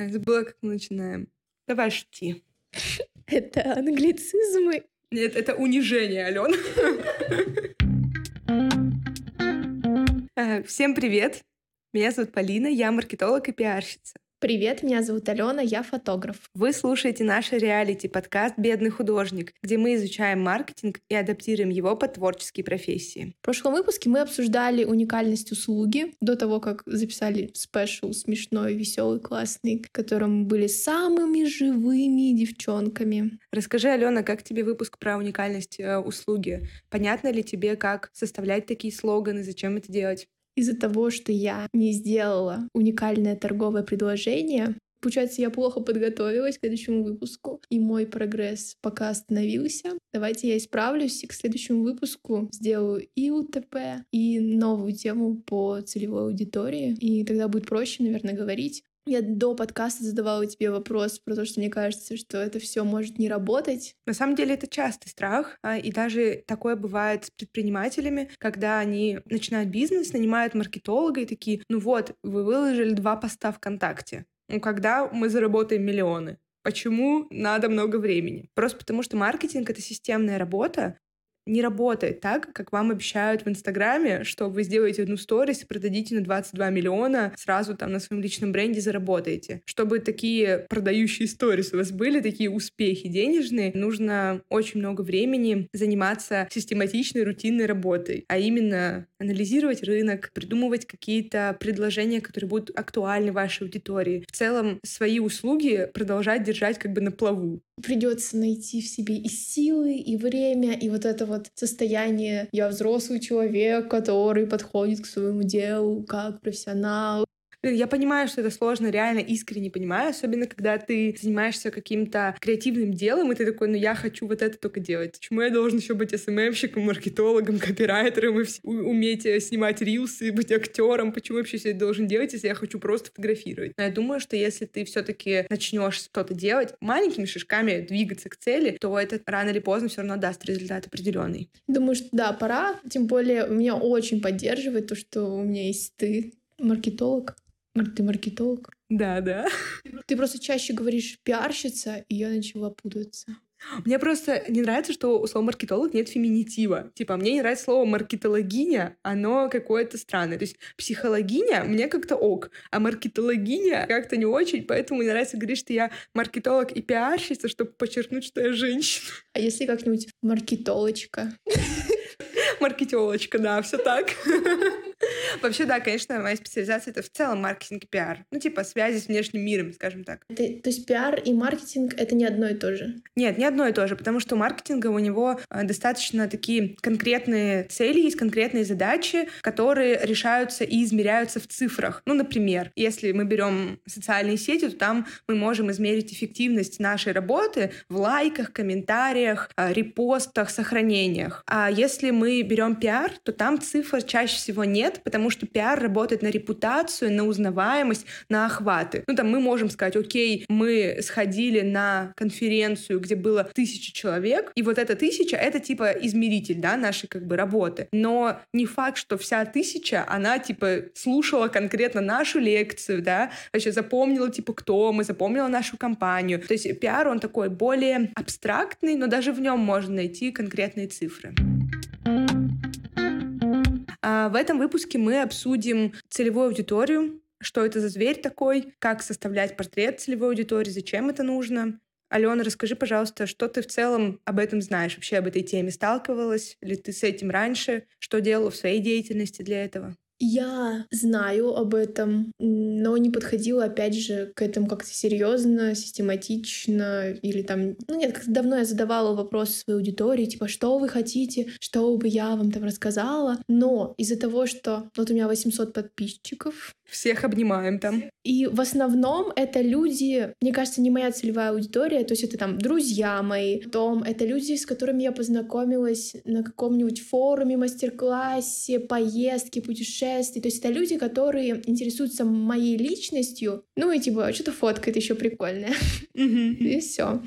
А, забыла, как мы начинаем. Давай шути. Это англицизмы. Нет, это унижение, Алена. Всем привет. Меня зовут Полина, я маркетолог и пиарщица. Привет, меня зовут Алена, я фотограф. Вы слушаете наш реалити-подкаст «Бедный художник», где мы изучаем маркетинг и адаптируем его под творческие профессии. В прошлом выпуске мы обсуждали уникальность услуги до того, как записали спешл смешной, веселый, классный, в котором мы были самыми живыми девчонками. Расскажи, Алена, как тебе выпуск про уникальность э, услуги? Понятно ли тебе, как составлять такие слоганы, зачем это делать? Из-за того, что я не сделала уникальное торговое предложение, Получается, я плохо подготовилась к следующему выпуску, и мой прогресс пока остановился. Давайте я исправлюсь и к следующему выпуску сделаю и УТП, и новую тему по целевой аудитории, и тогда будет проще, наверное, говорить. Я до подкаста задавала тебе вопрос про то, что мне кажется, что это все может не работать. На самом деле это частый страх, а, и даже такое бывает с предпринимателями, когда они начинают бизнес, нанимают маркетолога и такие, ну вот, вы выложили два поста ВКонтакте. Ну когда мы заработаем миллионы? Почему надо много времени? Просто потому, что маркетинг — это системная работа, не работает так, как вам обещают в Инстаграме, что вы сделаете одну сторис и продадите на 22 миллиона, сразу там на своем личном бренде заработаете. Чтобы такие продающие сторис у вас были, такие успехи денежные, нужно очень много времени заниматься систематичной, рутинной работой, а именно анализировать рынок, придумывать какие-то предложения, которые будут актуальны вашей аудитории. В целом, свои услуги продолжать держать как бы на плаву. Придется найти в себе и силы, и время, и вот это вот состояние «я взрослый человек, который подходит к своему делу как профессионал». Я понимаю, что это сложно, реально искренне понимаю, особенно когда ты занимаешься каким-то креативным делом, и ты такой, ну я хочу вот это только делать. Почему я должен еще быть СММщиком, маркетологом, копирайтером и уметь э, снимать рилсы, быть актером? Почему вообще все это должен делать, если я хочу просто фотографировать? Но я думаю, что если ты все-таки начнешь что-то делать, маленькими шажками двигаться к цели, то это рано или поздно все равно даст результат определенный. Думаю, что да, пора. Тем более меня очень поддерживает то, что у меня есть ты, маркетолог. Ты маркетолог? Да, да. Ты просто чаще говоришь пиарщица, и я начала путаться. Мне просто не нравится, что у слова маркетолог нет феминитива. Типа, мне не нравится слово маркетологиня, оно какое-то странное. То есть психологиня мне как-то ок, а маркетологиня как-то не очень, поэтому мне нравится говорить, что я маркетолог и пиарщица, чтобы подчеркнуть, что я женщина. А если как-нибудь маркетолочка? Маркетолочка, да, все так. Вообще, да, конечно, моя специализация — это в целом маркетинг и пиар. Ну, типа связи с внешним миром, скажем так. Это, то есть пиар и маркетинг — это не одно и то же? Нет, не одно и то же, потому что у маркетинга у него э, достаточно такие конкретные цели, есть конкретные задачи, которые решаются и измеряются в цифрах. Ну, например, если мы берем социальные сети, то там мы можем измерить эффективность нашей работы в лайках, комментариях, э, репостах, сохранениях. А если мы берем пиар, то там цифр чаще всего нет, нет, потому что пиар работает на репутацию, на узнаваемость, на охваты. Ну, там мы можем сказать, окей, мы сходили на конференцию, где было тысяча человек, и вот эта тысяча — это типа измеритель, да, нашей как бы работы. Но не факт, что вся тысяча, она типа слушала конкретно нашу лекцию, да, вообще запомнила типа кто мы, запомнила нашу компанию. То есть пиар, он такой более абстрактный, но даже в нем можно найти конкретные цифры. А в этом выпуске мы обсудим целевую аудиторию, что это за зверь такой, как составлять портрет целевой аудитории, зачем это нужно. Алена, расскажи, пожалуйста, что ты в целом об этом знаешь, вообще об этой теме сталкивалась ли ты с этим раньше, что делала в своей деятельности для этого? Я знаю об этом, но не подходила, опять же, к этому как-то серьезно, систематично, или там... Ну нет, как-то давно я задавала вопросы своей аудитории, типа, что вы хотите, что бы я вам там рассказала, но из-за того, что вот у меня 800 подписчиков, всех обнимаем там. И в основном это люди, мне кажется, не моя целевая аудитория, то есть это там друзья мои, потом это люди, с которыми я познакомилась на каком-нибудь форуме, мастер-классе, поездке, путешествии. То есть это люди, которые интересуются моей личностью, ну и типа что-то фоткает еще прикольное. И все.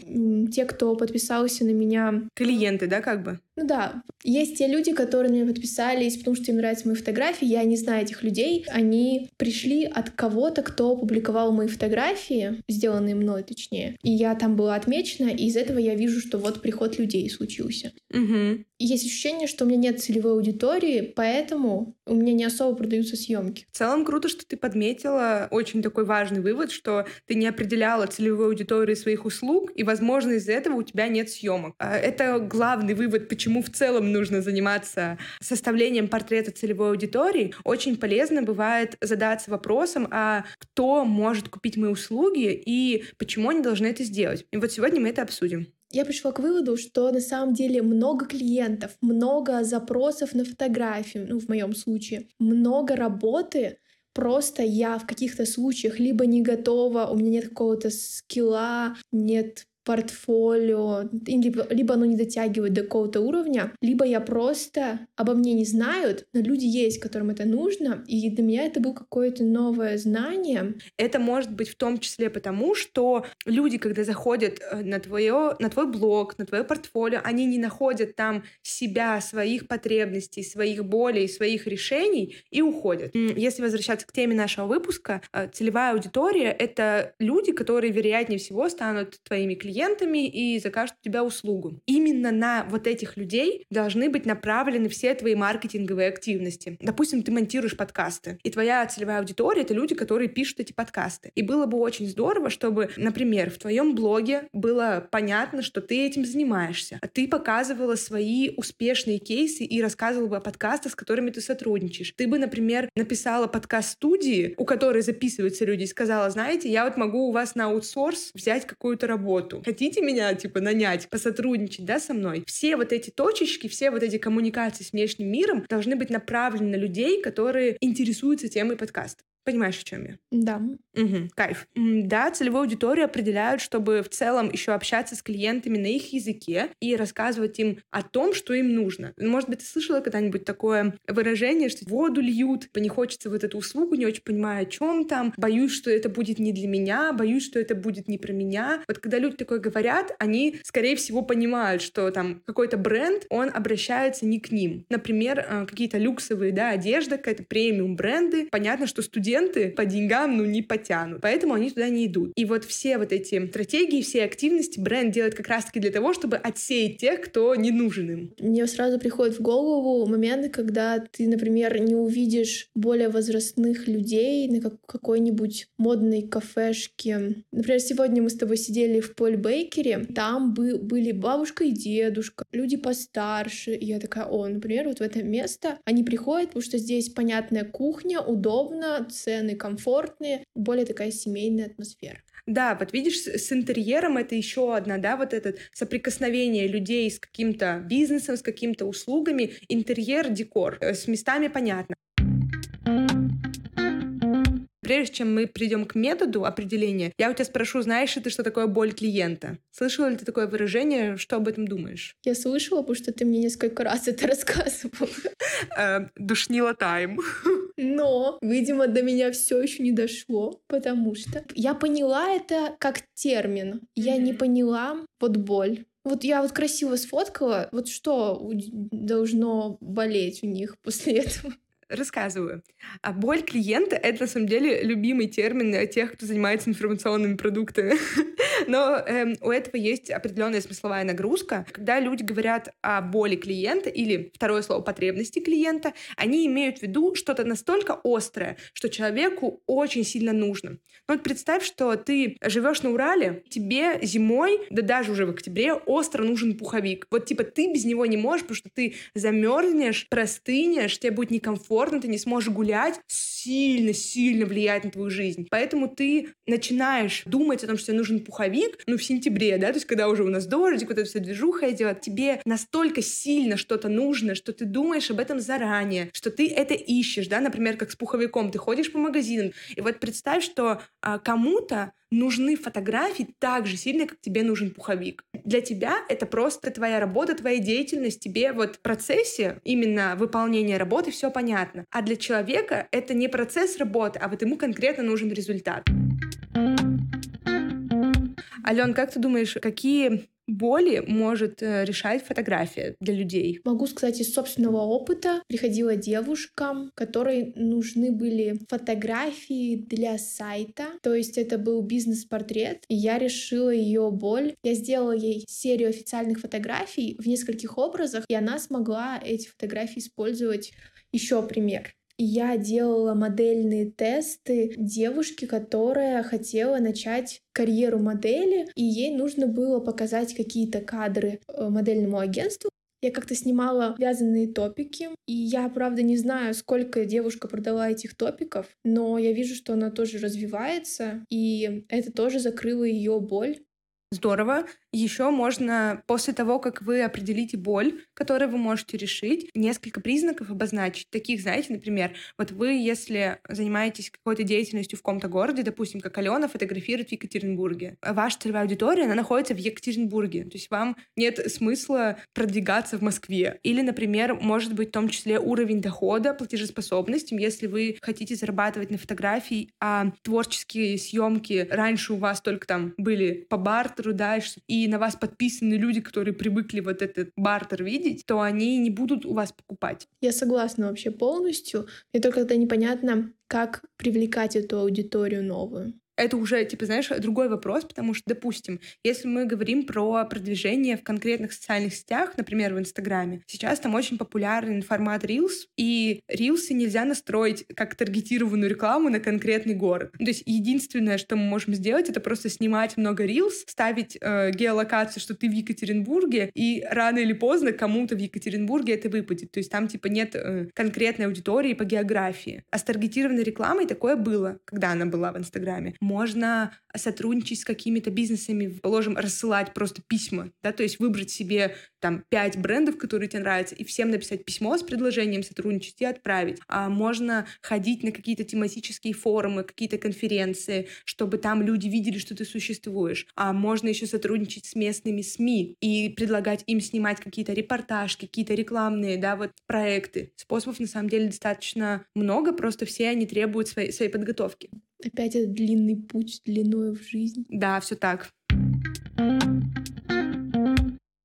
Те, кто подписался на меня... Клиенты, да, как бы? Ну да, есть те люди, которые мне подписались, потому что им нравятся мои фотографии. Я не знаю этих людей. Они пришли от кого-то, кто публиковал мои фотографии, сделанные мной точнее. И я там была отмечена, и из этого я вижу, что вот приход людей случился. Угу. Есть ощущение, что у меня нет целевой аудитории, поэтому у меня не особо продаются съемки. В целом круто, что ты подметила очень такой важный вывод, что ты не определяла целевую аудиторию своих услуг, и, возможно, из-за этого у тебя нет съемок. А это главный вывод, почему в целом нужно заниматься составлением портрета целевой аудитории. Очень полезно бывает задаться вопросом, а кто может купить мои услуги и почему они должны это сделать. И вот сегодня мы это обсудим я пришла к выводу, что на самом деле много клиентов, много запросов на фотографии, ну, в моем случае, много работы, просто я в каких-то случаях либо не готова, у меня нет какого-то скилла, нет портфолио, либо, либо оно не дотягивает до какого-то уровня, либо я просто обо мне не знают, но люди есть, которым это нужно, и для меня это было какое-то новое знание. Это может быть в том числе потому, что люди, когда заходят э, на, твое, на твой блог, на твое портфолио, они не находят там себя, своих потребностей, своих болей, своих решений и уходят. Если возвращаться к теме нашего выпуска, э, целевая аудитория — это люди, которые, вероятнее всего, станут твоими клиентами, клиентами и закажут у тебя услугу. Именно на вот этих людей должны быть направлены все твои маркетинговые активности. Допустим, ты монтируешь подкасты, и твоя целевая аудитория — это люди, которые пишут эти подкасты. И было бы очень здорово, чтобы, например, в твоем блоге было понятно, что ты этим занимаешься. А ты показывала свои успешные кейсы и рассказывала бы о подкастах, с которыми ты сотрудничаешь. Ты бы, например, написала подкаст-студии, у которой записываются люди, и сказала, знаете, я вот могу у вас на аутсорс взять какую-то работу хотите меня, типа, нанять, посотрудничать, да, со мной? Все вот эти точечки, все вот эти коммуникации с внешним миром должны быть направлены на людей, которые интересуются темой подкаста. Понимаешь, о чем я? Да. Угу, кайф. Да, целевую аудиторию определяют, чтобы в целом еще общаться с клиентами на их языке и рассказывать им о том, что им нужно. Может быть, ты слышала когда-нибудь такое выражение, что воду льют, не хочется вот эту услугу, не очень понимаю, о чем там, боюсь, что это будет не для меня, боюсь, что это будет не про меня. Вот когда люди такое говорят, они, скорее всего, понимают, что там какой-то бренд, он обращается не к ним. Например, э, какие-то люксовые, да, одежда, какая-то премиум бренды. Понятно, что студенты студенты по деньгам, ну, не потянут. Поэтому они туда не идут. И вот все вот эти стратегии, все активности бренд делает как раз-таки для того, чтобы отсеять тех, кто не нужен им. Мне сразу приходит в голову моменты, когда ты, например, не увидишь более возрастных людей на какой-нибудь модной кафешке. Например, сегодня мы с тобой сидели в Поль Бейкере, там бы, были бабушка и дедушка, люди постарше. И я такая, о, например, вот в это место они приходят, потому что здесь понятная кухня, удобно, цены комфортные, более такая семейная атмосфера. Да, вот видишь, с интерьером это еще одна, да, вот это соприкосновение людей с каким-то бизнесом, с какими-то услугами, интерьер, декор, э, с местами понятно. Прежде чем мы придем к методу определения, я у тебя спрошу, знаешь ли ты, что такое боль клиента? Слышала ли ты такое выражение? Что об этом думаешь? Я слышала, потому что ты мне несколько раз это рассказывал. Э, душнила тайм. Но, видимо, до меня все еще не дошло, потому что я поняла это как термин. Я не поняла вот боль. Вот я вот красиво сфоткала, вот что должно болеть у них после этого? Рассказываю. А боль клиента — это, на самом деле, любимый термин тех, кто занимается информационными продуктами. Но эм, у этого есть определенная смысловая нагрузка. Когда люди говорят о боли клиента или, второе слово, потребности клиента, они имеют в виду что-то настолько острое, что человеку очень сильно нужно. Ну вот представь, что ты живешь на Урале, тебе зимой, да даже уже в октябре, остро нужен пуховик. Вот типа ты без него не можешь, потому что ты замерзнешь, простынешь, тебе будет некомфортно, комфортно, ты не сможешь гулять, сильно-сильно влияет на твою жизнь. Поэтому ты начинаешь думать о том, что тебе нужен пуховик, ну, в сентябре, да, то есть когда уже у нас дождик, вот эта вся движуха идет, тебе настолько сильно что-то нужно, что ты думаешь об этом заранее, что ты это ищешь, да, например, как с пуховиком, ты ходишь по магазинам, и вот представь, что а, кому-то нужны фотографии так же сильно, как тебе нужен пуховик. Для тебя это просто твоя работа, твоя деятельность, тебе вот в процессе именно выполнения работы все понятно. А для человека это не процесс работы, а вот ему конкретно нужен результат. Ален, как ты думаешь, какие боли может э, решать фотография для людей? Могу сказать из собственного опыта. Приходила девушкам, которые нужны были фотографии для сайта. То есть это был бизнес-портрет, и я решила ее боль. Я сделала ей серию официальных фотографий в нескольких образах, и она смогла эти фотографии использовать. Еще пример. Я делала модельные тесты девушке, которая хотела начать карьеру модели, и ей нужно было показать какие-то кадры э, модельному агентству. Я как-то снимала вязаные топики, и я, правда, не знаю, сколько девушка продала этих топиков, но я вижу, что она тоже развивается, и это тоже закрыло ее боль. Здорово. Еще можно, после того, как вы определите боль, которую вы можете решить, несколько признаков обозначить. Таких, знаете, например, вот вы, если занимаетесь какой-то деятельностью в каком-то городе, допустим, как Алена фотографирует в Екатеринбурге, ваша целевая аудитория, она находится в Екатеринбурге, то есть вам нет смысла продвигаться в Москве. Или, например, может быть в том числе уровень дохода, платежеспособность, если вы хотите зарабатывать на фотографии, а творческие съемки раньше у вас только там были по бартеру, да, и на вас подписаны люди, которые привыкли вот этот бартер видеть, то они не будут у вас покупать. Я согласна вообще полностью. Мне только тогда непонятно, как привлекать эту аудиторию новую это уже, типа, знаешь, другой вопрос, потому что, допустим, если мы говорим про продвижение в конкретных социальных сетях, например, в Инстаграме, сейчас там очень популярный формат Reels, и Reels нельзя настроить как таргетированную рекламу на конкретный город. То есть единственное, что мы можем сделать, это просто снимать много Reels, ставить э, геолокацию, что ты в Екатеринбурге, и рано или поздно кому-то в Екатеринбурге это выпадет. То есть там, типа, нет э, конкретной аудитории по географии. А с таргетированной рекламой такое было, когда она была в Инстаграме можно сотрудничать с какими-то бизнесами, положим, рассылать просто письма, да, то есть выбрать себе там пять брендов, которые тебе нравятся, и всем написать письмо с предложением сотрудничать и отправить. А можно ходить на какие-то тематические форумы, какие-то конференции, чтобы там люди видели, что ты существуешь. А можно еще сотрудничать с местными СМИ и предлагать им снимать какие-то репортажи, какие-то рекламные, да, вот проекты. Способов на самом деле достаточно много, просто все они требуют своей, своей подготовки. Опять этот длинный путь длиною в жизнь. Да, все так.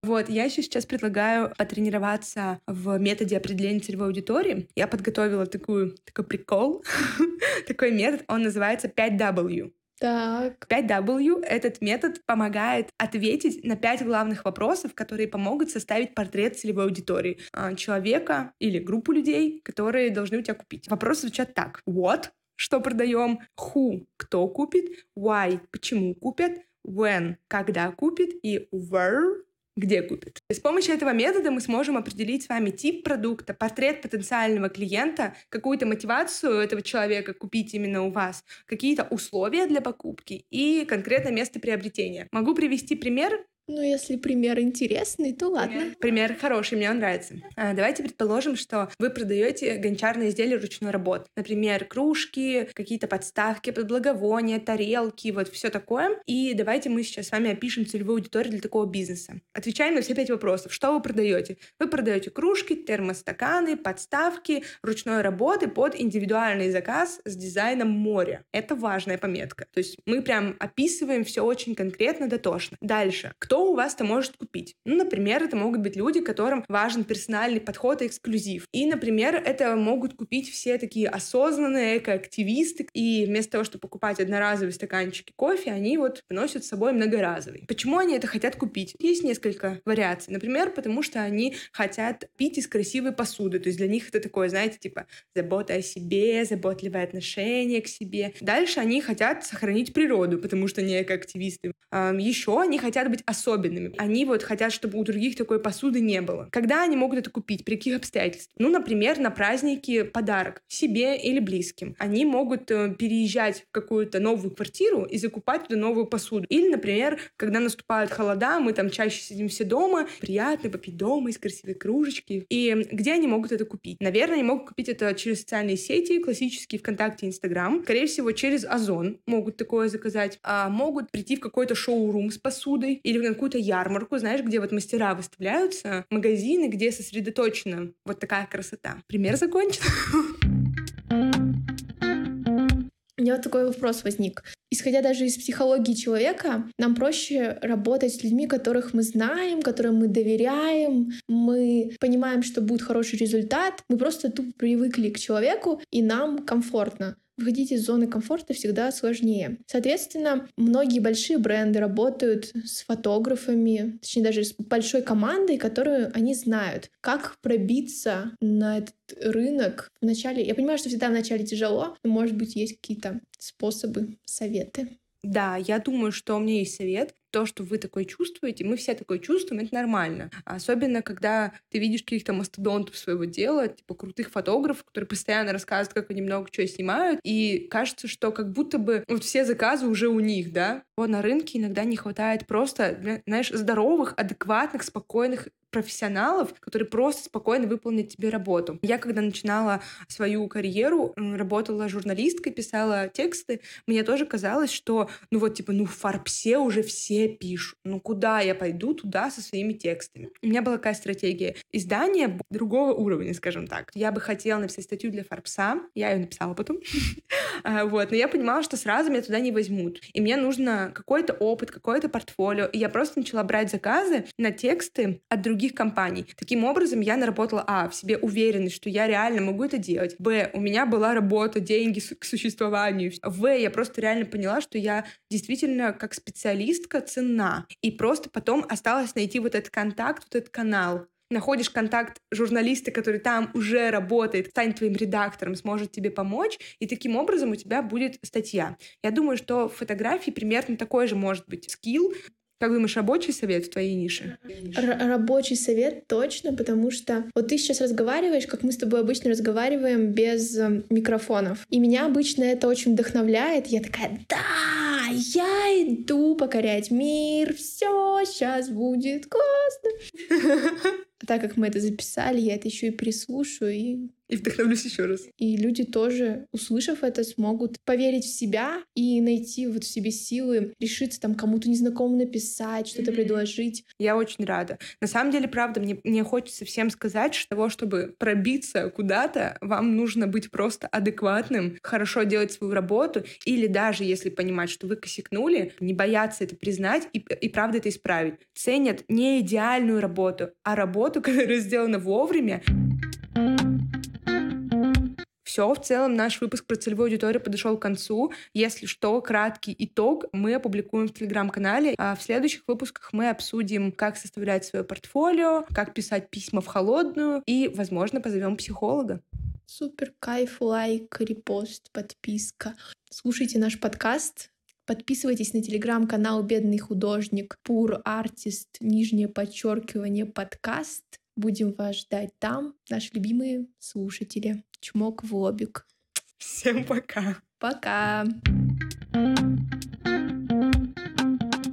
Вот, я еще сейчас предлагаю потренироваться в методе определения целевой аудитории. Я подготовила такую, такой прикол, такой метод, он называется 5W. Так. 5W — этот метод помогает ответить на пять главных вопросов, которые помогут составить портрет целевой аудитории а, человека или группу людей, которые должны у тебя купить. Вопросы звучат так. What? Что продаем, who, кто купит, why, почему купят, when, когда купит и where, где купит. с помощью этого метода мы сможем определить с вами тип продукта, портрет потенциального клиента, какую-то мотивацию этого человека купить именно у вас, какие-то условия для покупки и конкретное место приобретения. Могу привести пример ну, если пример интересный, то ладно. Пример, хороший, мне он нравится. А, давайте предположим, что вы продаете гончарные изделия ручной работы. Например, кружки, какие-то подставки под благовония, тарелки, вот все такое. И давайте мы сейчас с вами опишем целевую аудиторию для такого бизнеса. Отвечаем на все пять вопросов. Что вы продаете? Вы продаете кружки, термостаканы, подставки ручной работы под индивидуальный заказ с дизайном моря. Это важная пометка. То есть мы прям описываем все очень конкретно, дотошно. Дальше. Кто что у вас-то может купить? Ну, например, это могут быть люди, которым важен персональный подход и эксклюзив. И, например, это могут купить все такие осознанные экоактивисты, и вместо того, чтобы покупать одноразовые стаканчики кофе, они вот приносят с собой многоразовый. Почему они это хотят купить? Есть несколько вариаций. Например, потому что они хотят пить из красивой посуды. То есть для них это такое, знаете, типа забота о себе, заботливое отношение к себе. Дальше они хотят сохранить природу, потому что они экоактивисты. Еще они хотят быть особенными особенными. Они вот хотят, чтобы у других такой посуды не было. Когда они могут это купить? При каких обстоятельствах? Ну, например, на праздники подарок себе или близким. Они могут э, переезжать в какую-то новую квартиру и закупать туда новую посуду. Или, например, когда наступают холода, мы там чаще сидим все дома, приятно попить дома из красивой кружечки. И где они могут это купить? Наверное, они могут купить это через социальные сети, классические ВКонтакте, Инстаграм. Скорее всего, через Озон могут такое заказать. А могут прийти в какой-то шоу-рум с посудой или какую-то ярмарку, знаешь, где вот мастера выставляются, магазины, где сосредоточена вот такая красота. Пример закончен. У меня вот такой вопрос возник. Исходя даже из психологии человека, нам проще работать с людьми, которых мы знаем, которым мы доверяем, мы понимаем, что будет хороший результат, мы просто тупо привыкли к человеку, и нам комфортно выходить из зоны комфорта всегда сложнее. Соответственно, многие большие бренды работают с фотографами, точнее даже с большой командой, которую они знают. Как пробиться на этот рынок вначале? Я понимаю, что всегда вначале тяжело, но, может быть, есть какие-то способы, советы. Да, я думаю, что у меня есть совет то, что вы такое чувствуете, мы все такое чувствуем, это нормально. Особенно, когда ты видишь каких-то мастодонтов своего дела, типа крутых фотографов, которые постоянно рассказывают, как они много чего снимают, и кажется, что как будто бы вот все заказы уже у них, да. Вот на рынке иногда не хватает просто, знаешь, здоровых, адекватных, спокойных профессионалов, которые просто спокойно выполнят тебе работу. Я, когда начинала свою карьеру, работала журналисткой, писала тексты, мне тоже казалось, что, ну вот, типа, ну в Фарбсе уже все все пишут. Ну куда я пойду туда со своими текстами? У меня была такая стратегия. Издание другого уровня, скажем так. Я бы хотела написать статью для Фарбса. Я ее написала потом. А, вот. Но я понимала, что сразу меня туда не возьмут. И мне нужно какой-то опыт, какое-то портфолио. И я просто начала брать заказы на тексты от других компаний. Таким образом, я наработала, а, в себе уверенность, что я реально могу это делать. Б, у меня была работа, деньги к существованию. В, я просто реально поняла, что я действительно как специалистка цена. И просто потом осталось найти вот этот контакт, вот этот канал находишь контакт журналиста, который там уже работает, станет твоим редактором, сможет тебе помочь, и таким образом у тебя будет статья. Я думаю, что в фотографии примерно такой же может быть скилл, как думаешь, рабочий совет в твоей нише? Р- рабочий совет точно, потому что вот ты сейчас разговариваешь, как мы с тобой обычно разговариваем без э, микрофонов. И меня обычно это очень вдохновляет. Я такая, да, я иду покорять мир, все сейчас будет классно. А так как мы это записали, я это еще и прислушаю и и вдохновлюсь еще раз. И люди тоже, услышав это, смогут поверить в себя и найти вот в себе силы, решиться там кому-то незнакомому написать, что-то mm-hmm. предложить. Я очень рада. На самом деле, правда, мне, мне хочется всем сказать, что того, чтобы пробиться куда-то, вам нужно быть просто адекватным, хорошо делать свою работу, или даже если понимать, что вы косякнули, не бояться это признать и, и правда это исправить. Ценят не идеальную работу, а работу, которая сделана вовремя. Все, в целом наш выпуск про целевую аудиторию подошел к концу. Если что, краткий итог мы опубликуем в Телеграм-канале. А в следующих выпусках мы обсудим, как составлять свое портфолио, как писать письма в холодную и, возможно, позовем психолога. Супер кайф, лайк, репост, подписка. Слушайте наш подкаст, Подписывайтесь на телеграм-канал «Бедный художник», «Пур артист», нижнее подчеркивание, подкаст. Будем вас ждать там, наши любимые слушатели. Чмок в лобик. Всем пока. Пока.